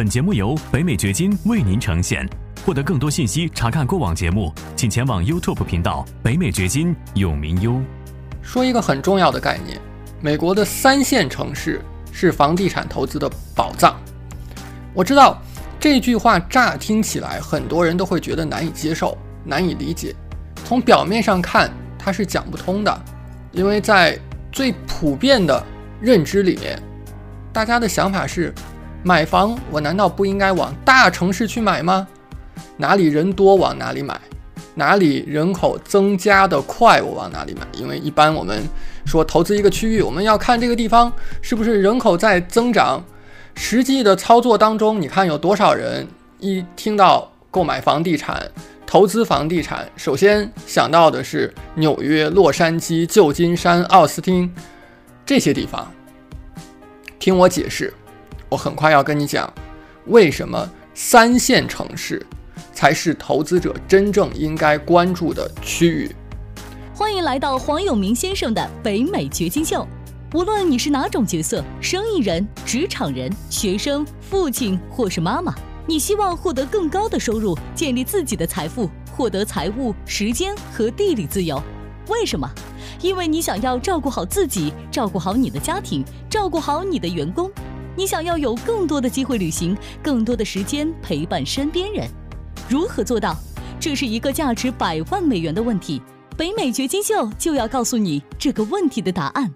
本节目由北美掘金为您呈现。获得更多信息，查看过往节目，请前往 YouTube 频道“北美掘金”永明优。说一个很重要的概念：美国的三线城市是房地产投资的宝藏。我知道这句话乍听起来，很多人都会觉得难以接受、难以理解。从表面上看，它是讲不通的，因为在最普遍的认知里面，大家的想法是：买房，我难道不应该往大城市去买吗？哪里人多往哪里买，哪里人口增加的快我往哪里买。因为一般我们说投资一个区域，我们要看这个地方是不是人口在增长。实际的操作当中，你看有多少人一听到购买房地产、投资房地产，首先想到的是纽约、洛杉矶、旧金山、奥斯汀这些地方。听我解释，我很快要跟你讲为什么三线城市。才是投资者真正应该关注的区域。欢迎来到黄永明先生的北美掘金秀。无论你是哪种角色，生意人、职场人、学生、父亲或是妈妈，你希望获得更高的收入，建立自己的财富，获得财务、时间和地理自由。为什么？因为你想要照顾好自己，照顾好你的家庭，照顾好你的员工。你想要有更多的机会旅行，更多的时间陪伴身边人。如何做到？这是一个价值百万美元的问题。北美掘金秀就要告诉你这个问题的答案。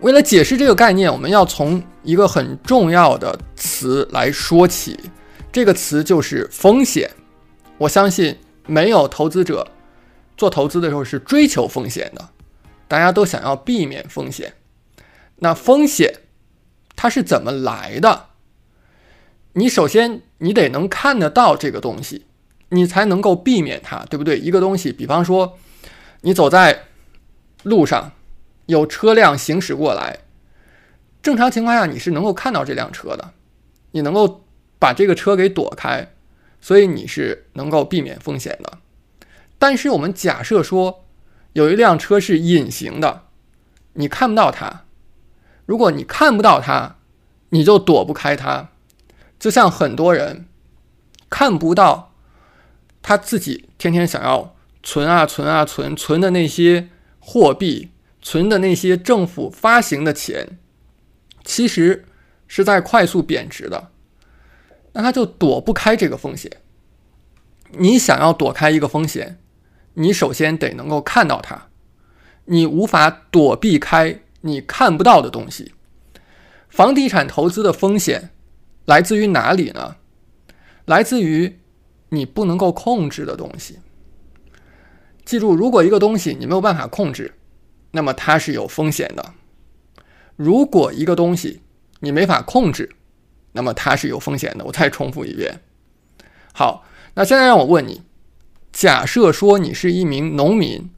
为了解释这个概念，我们要从一个很重要的词来说起，这个词就是风险。我相信没有投资者做投资的时候是追求风险的，大家都想要避免风险。那风险它是怎么来的？你首先你得能看得到这个东西，你才能够避免它，对不对？一个东西，比方说，你走在路上，有车辆行驶过来，正常情况下你是能够看到这辆车的，你能够把这个车给躲开，所以你是能够避免风险的。但是我们假设说有一辆车是隐形的，你看不到它，如果你看不到它，你就躲不开它。就像很多人看不到他自己天天想要存啊存啊存存的那些货币，存的那些政府发行的钱，其实是在快速贬值的，那他就躲不开这个风险。你想要躲开一个风险，你首先得能够看到它，你无法躲避开你看不到的东西。房地产投资的风险。来自于哪里呢？来自于你不能够控制的东西。记住，如果一个东西你没有办法控制，那么它是有风险的；如果一个东西你没法控制，那么它是有风险的。我再重复一遍。好，那现在让我问你：假设说你是一名农民，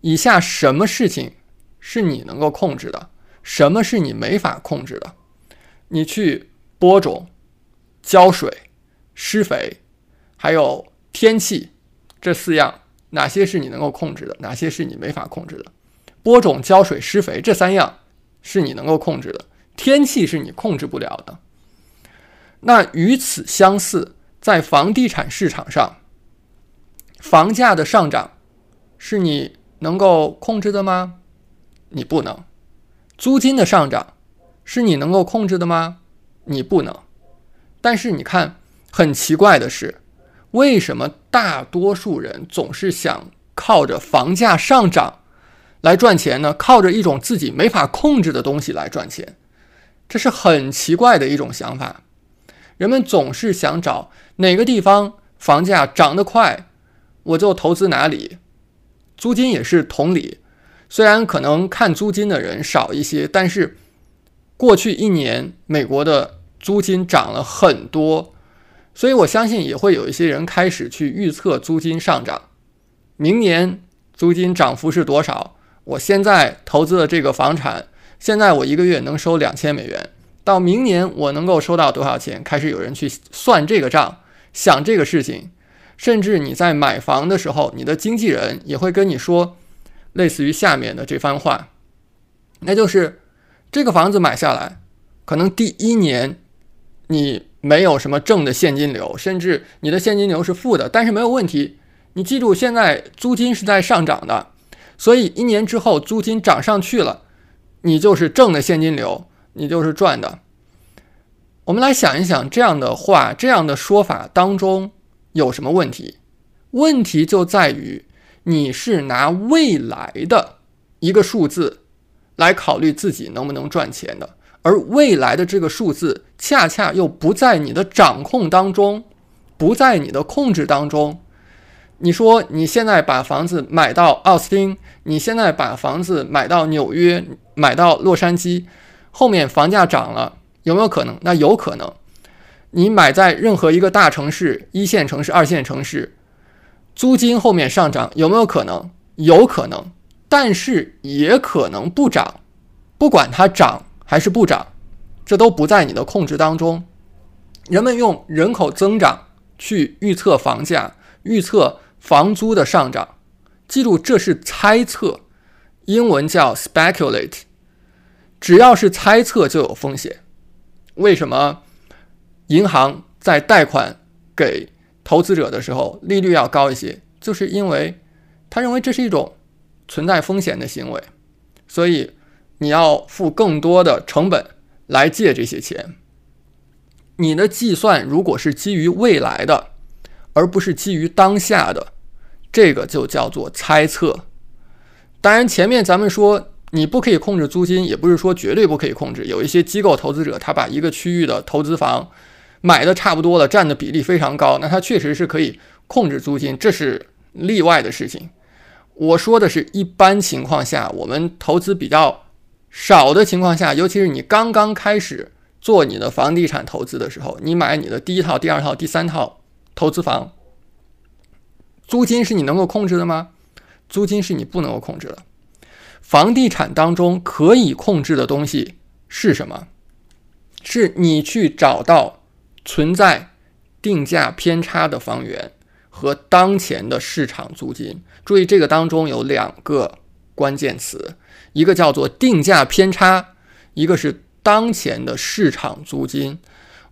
以下什么事情是你能够控制的？什么是你没法控制的？你去。播种、浇水、施肥，还有天气，这四样哪些是你能够控制的？哪些是你没法控制的？播种、浇水、施肥这三样是你能够控制的，天气是你控制不了的。那与此相似，在房地产市场上，房价的上涨是你能够控制的吗？你不能。租金的上涨是你能够控制的吗？你不能，但是你看，很奇怪的是，为什么大多数人总是想靠着房价上涨来赚钱呢？靠着一种自己没法控制的东西来赚钱，这是很奇怪的一种想法。人们总是想找哪个地方房价涨得快，我就投资哪里。租金也是同理，虽然可能看租金的人少一些，但是。过去一年，美国的租金涨了很多，所以我相信也会有一些人开始去预测租金上涨。明年租金涨幅是多少？我现在投资的这个房产，现在我一个月能收两千美元，到明年我能够收到多少钱？开始有人去算这个账，想这个事情。甚至你在买房的时候，你的经纪人也会跟你说，类似于下面的这番话，那就是。这个房子买下来，可能第一年你没有什么正的现金流，甚至你的现金流是负的，但是没有问题。你记住，现在租金是在上涨的，所以一年之后租金涨上去了，你就是正的现金流，你就是赚的。我们来想一想，这样的话，这样的说法当中有什么问题？问题就在于你是拿未来的一个数字来考虑自己能不能赚钱的，而未来的这个数字恰恰又不在你的掌控当中，不在你的控制当中。你说你现在把房子买到奥斯汀，你现在把房子买到纽约，买到洛杉矶，后面房价涨了，有没有可能？那有可能。你买在任何一个大城市、一线城市、二线城市，租金后面上涨有没有可能？有可能，但是也可能不涨。不管它涨还是不涨，这都不在你的控制当中。人们用人口增长去预测房价，预测。房租的上涨，记住这是猜测，英文叫 speculate。只要是猜测就有风险。为什么银行在贷款给投资者的时候利率要高一些？就是因为他认为这是一种存在风险的行为，所以你要付更多的成本来借这些钱。你的计算如果是基于未来的。而不是基于当下的，这个就叫做猜测。当然，前面咱们说你不可以控制租金，也不是说绝对不可以控制。有一些机构投资者，他把一个区域的投资房买的差不多了，占的比例非常高，那它确实是可以控制租金，这是例外的事情。我说的是一般情况下，我们投资比较少的情况下，尤其是你刚刚开始做你的房地产投资的时候，你买你的第一套、第二套、第三套。投资房，租金是你能够控制的吗？租金是你不能够控制的。房地产当中可以控制的东西是什么？是你去找到存在定价偏差的房源和当前的市场租金。注意，这个当中有两个关键词，一个叫做定价偏差，一个是当前的市场租金。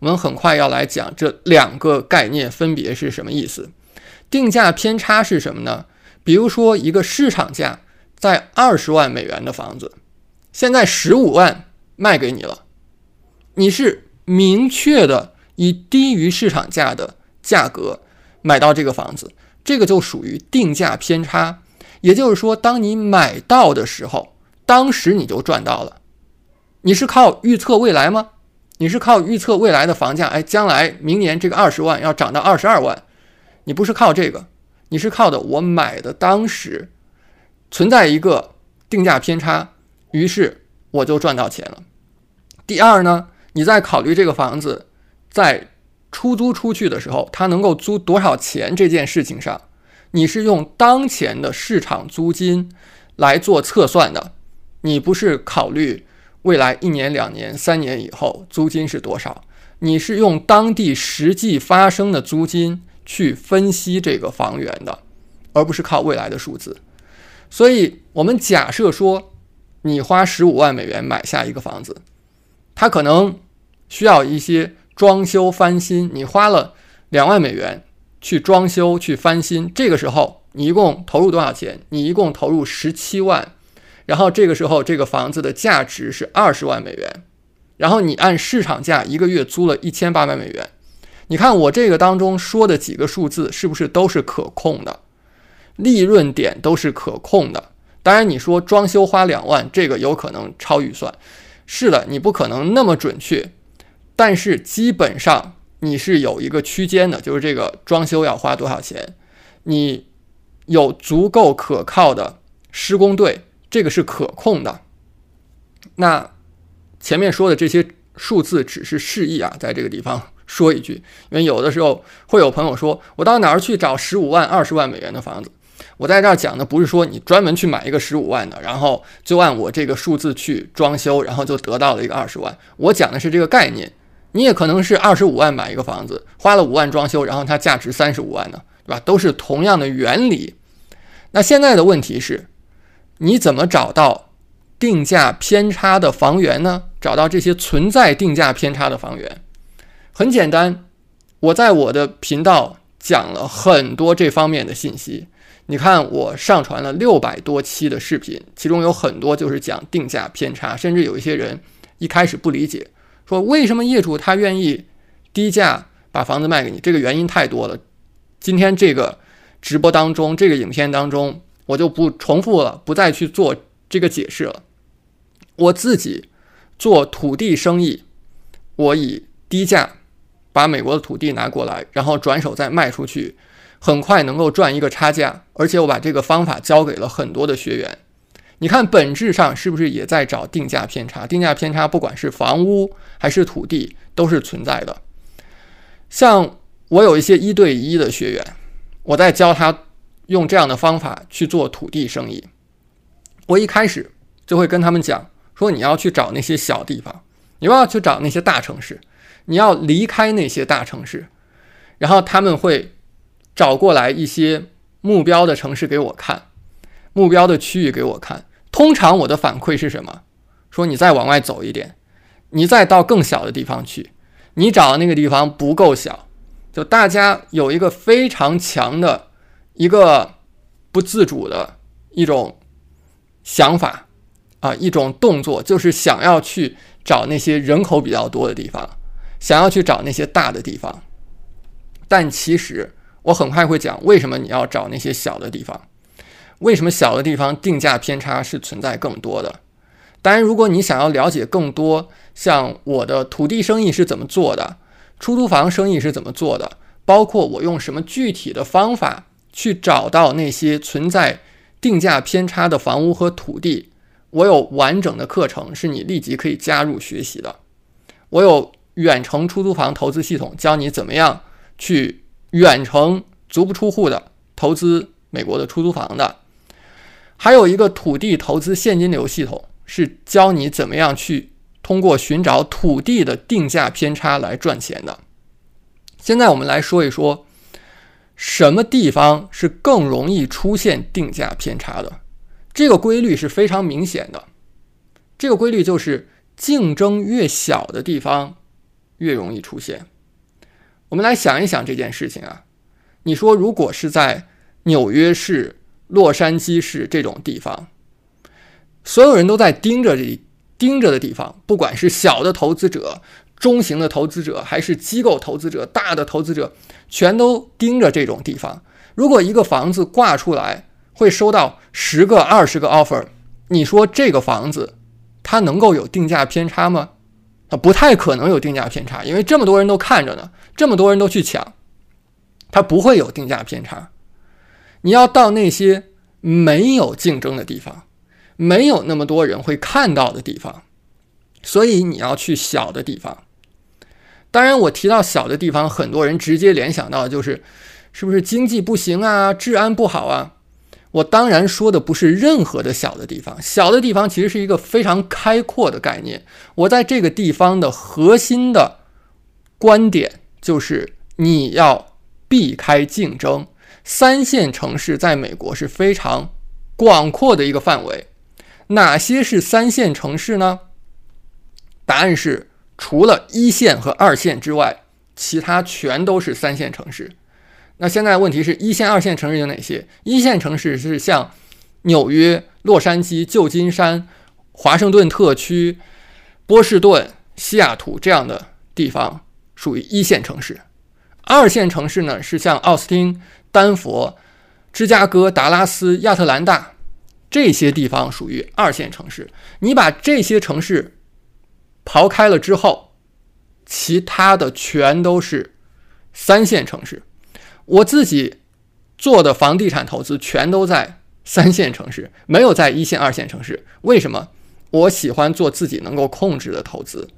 我们很快要来讲这两个概念分别是什么意思。定价偏差是什么呢？比如说一个市场价在二十万美元的房子，现在十五万卖给你了，你是明确的以低于市场价的价格买到这个房子，这个就属于定价偏差。也就是说，当你买到的时候，当时你就赚到了。你是靠预测未来吗？你是靠预测未来的房价，哎，将来明年这个二十万要涨到二十二万，你不是靠这个，你是靠的我买的当时存在一个定价偏差，于是我就赚到钱了。第二呢，你在考虑这个房子在出租出去的时候，它能够租多少钱这件事情上，你是用当前的市场租金来做测算的，你不是考虑。未来一年、两年、三年以后租金是多少？你是用当地实际发生的租金去分析这个房源的，而不是靠未来的数字。所以，我们假设说，你花十五万美元买下一个房子，它可能需要一些装修翻新，你花了两万美元去装修、去翻新，这个时候你一共投入多少钱？你一共投入十七万。然后这个时候，这个房子的价值是二十万美元，然后你按市场价一个月租了一千八百美元。你看我这个当中说的几个数字是不是都是可控的？利润点都是可控的。当然，你说装修花两万，这个有可能超预算。是的，你不可能那么准确，但是基本上你是有一个区间的，就是这个装修要花多少钱，你有足够可靠的施工队。这个是可控的。那前面说的这些数字只是示意啊，在这个地方说一句，因为有的时候会有朋友说，我到哪儿去找十五万、二十万美元的房子？我在这儿讲的不是说你专门去买一个十五万的，然后就按我这个数字去装修，然后就得到了一个二十万。我讲的是这个概念。你也可能是二十五万买一个房子，花了五万装修，然后它价值三十五万呢，对吧？都是同样的原理。那现在的问题是。你怎么找到定价偏差的房源呢？找到这些存在定价偏差的房源，很简单，我在我的频道讲了很多这方面的信息。你看，我上传了六百多期的视频，其中有很多就是讲定价偏差，甚至有一些人一开始不理解，说为什么业主他愿意低价把房子卖给你？这个原因太多了。今天这个直播当中，这个影片当中，我就不重复了，不再去做这个解释了。我自己做土地生意，我以低价把美国的土地拿过来，然后转手再卖出去。很快能够赚一个差价，而且我把这个方法教给了很多的学员。你看，本质上是不是也在找定价偏差？定价偏差，不管是房屋还是土地，都是存在的。像我有一些一对一的学员，我在教他用这样的方法去做土地生意。我一开始就会跟他们讲说，你要去找那些小地方，你不要去找那些大城市，你要离开那些大城市，然后他们会。找过来一些目标的城市给我看，目标的区域给我看。通常我的反馈是什么？说你再往外走一点，你再到更小的地方去。你找的那个地方不够小，就大家有一个非常强的一个不自主的一种想法啊，一种动作，就是想要去找那些人口比较多的地方，想要去找那些大的地方，但其实。我很快会讲为什么你要找那些小的地方，为什么小的地方定价偏差是存在更多的。当然，如果你想要了解更多，像我的土地生意是怎么做的，出租房生意是怎么做的，包括我用什么具体的方法去找到那些存在定价偏差的房屋和土地，我有完整的课程是你立即可以加入学习的。我有远程出租房投资系统，教你怎么样去。远程足不出户的投资美国的出租房的，还有一个土地投资现金流系统，是教你怎么样去通过寻找土地的定价偏差来赚钱的。现在我们来说一说，什么地方是更容易出现定价偏差的？这个规律是非常明显的。这个规律就是竞争越小的地方越容易出现。我们来想一想这件事情啊，你说如果是在纽约市、洛杉矶市这种地方，所有人都在盯着这盯着的地方，不管是小的投资者、中型的投资者，还是机构投资者、大的投资者，全都盯着这种地方。如果一个房子挂出来会收到十个、二十个 offer，你说这个房子它能够有定价偏差吗？它不太可能有定价偏差，因为这么多人都看着呢，这么多人都去抢，它不会有定价偏差。你要到那些没有竞争的地方，没有那么多人会看到的地方，所以你要去小的地方。当然，我提到小的地方，很多人直接联想到的就是，是不是经济不行啊，治安不好啊？我当然说的不是任何的小的地方，小的地方其实是一个非常开阔的概念。我在这个地方的核心的观点就是你要避开竞争。三线城市在美国是非常广阔的一个范围。哪些是三线城市呢？答案是除了一线和二线之外，其他全都是三线城市。那现在问题是一线、二线城市有哪些？一线城市是像纽约、洛杉矶、旧金山、华盛顿特区、波士顿、西雅图这样的地方属于一线城市。二线城市呢是像奥斯汀、丹佛、芝加哥、达拉斯、亚特兰大这些地方属于二线城市。你把这些城市刨开了之后，其他的全都是三线城市。我自己做的房地产投资全都在三线城市，没有在一线、二线城市。为什么？我喜欢做自己能够控制的投资。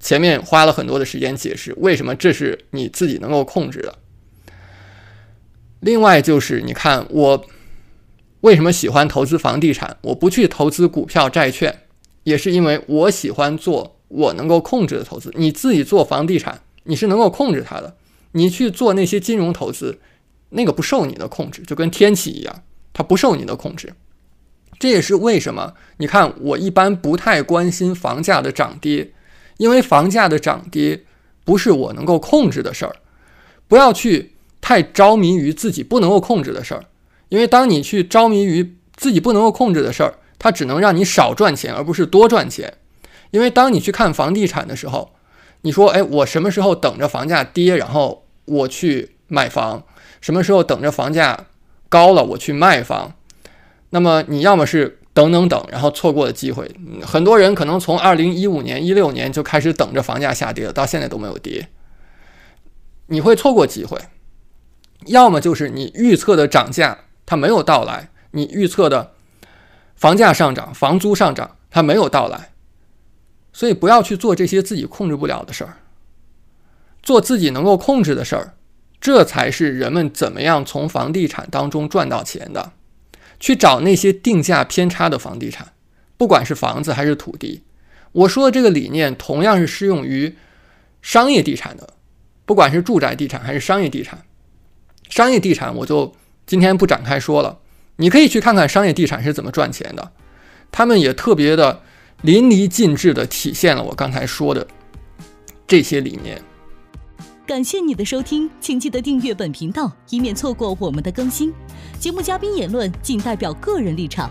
前面花了很多的时间解释为什么这是你自己能够控制的。另外就是，你看我为什么喜欢投资房地产？我不去投资股票、债券，也是因为我喜欢做我能够控制的投资。你自己做房地产，你是能够控制它的。你去做那些金融投资，那个不受你的控制，就跟天气一样，它不受你的控制。这也是为什么你看我一般不太关心房价的涨跌，因为房价的涨跌不是我能够控制的事儿。不要去太着迷于自己不能够控制的事儿，因为当你去着迷于自己不能够控制的事儿，它只能让你少赚钱，而不是多赚钱。因为当你去看房地产的时候，你说：“哎，我什么时候等着房价跌，然后我去买房？什么时候等着房价高了，我去卖房？”那么你要么是等等等，然后错过了机会。很多人可能从二零一五年、一六年就开始等着房价下跌了，到现在都没有跌。你会错过机会，要么就是你预测的涨价它没有到来，你预测的房价上涨、房租上涨它没有到来，所以不要去做这些自己控制不了的事儿，做自己能够控制的事儿，这才是人们怎么样从房地产当中赚到钱的。去找那些定价偏差的房地产，不管是房子还是土地，我说的这个理念同样是适用于商业地产的。不管是住宅地产还是商业地产，商业地产我就今天不展开说了。你可以去看看商业地产是怎么赚钱的，他们也特别的淋漓尽致的体现了我刚才说的这些理念。感谢你的收听，请记得订阅本频道，以免错过我们的更新。节目嘉宾言论仅代表个人立场。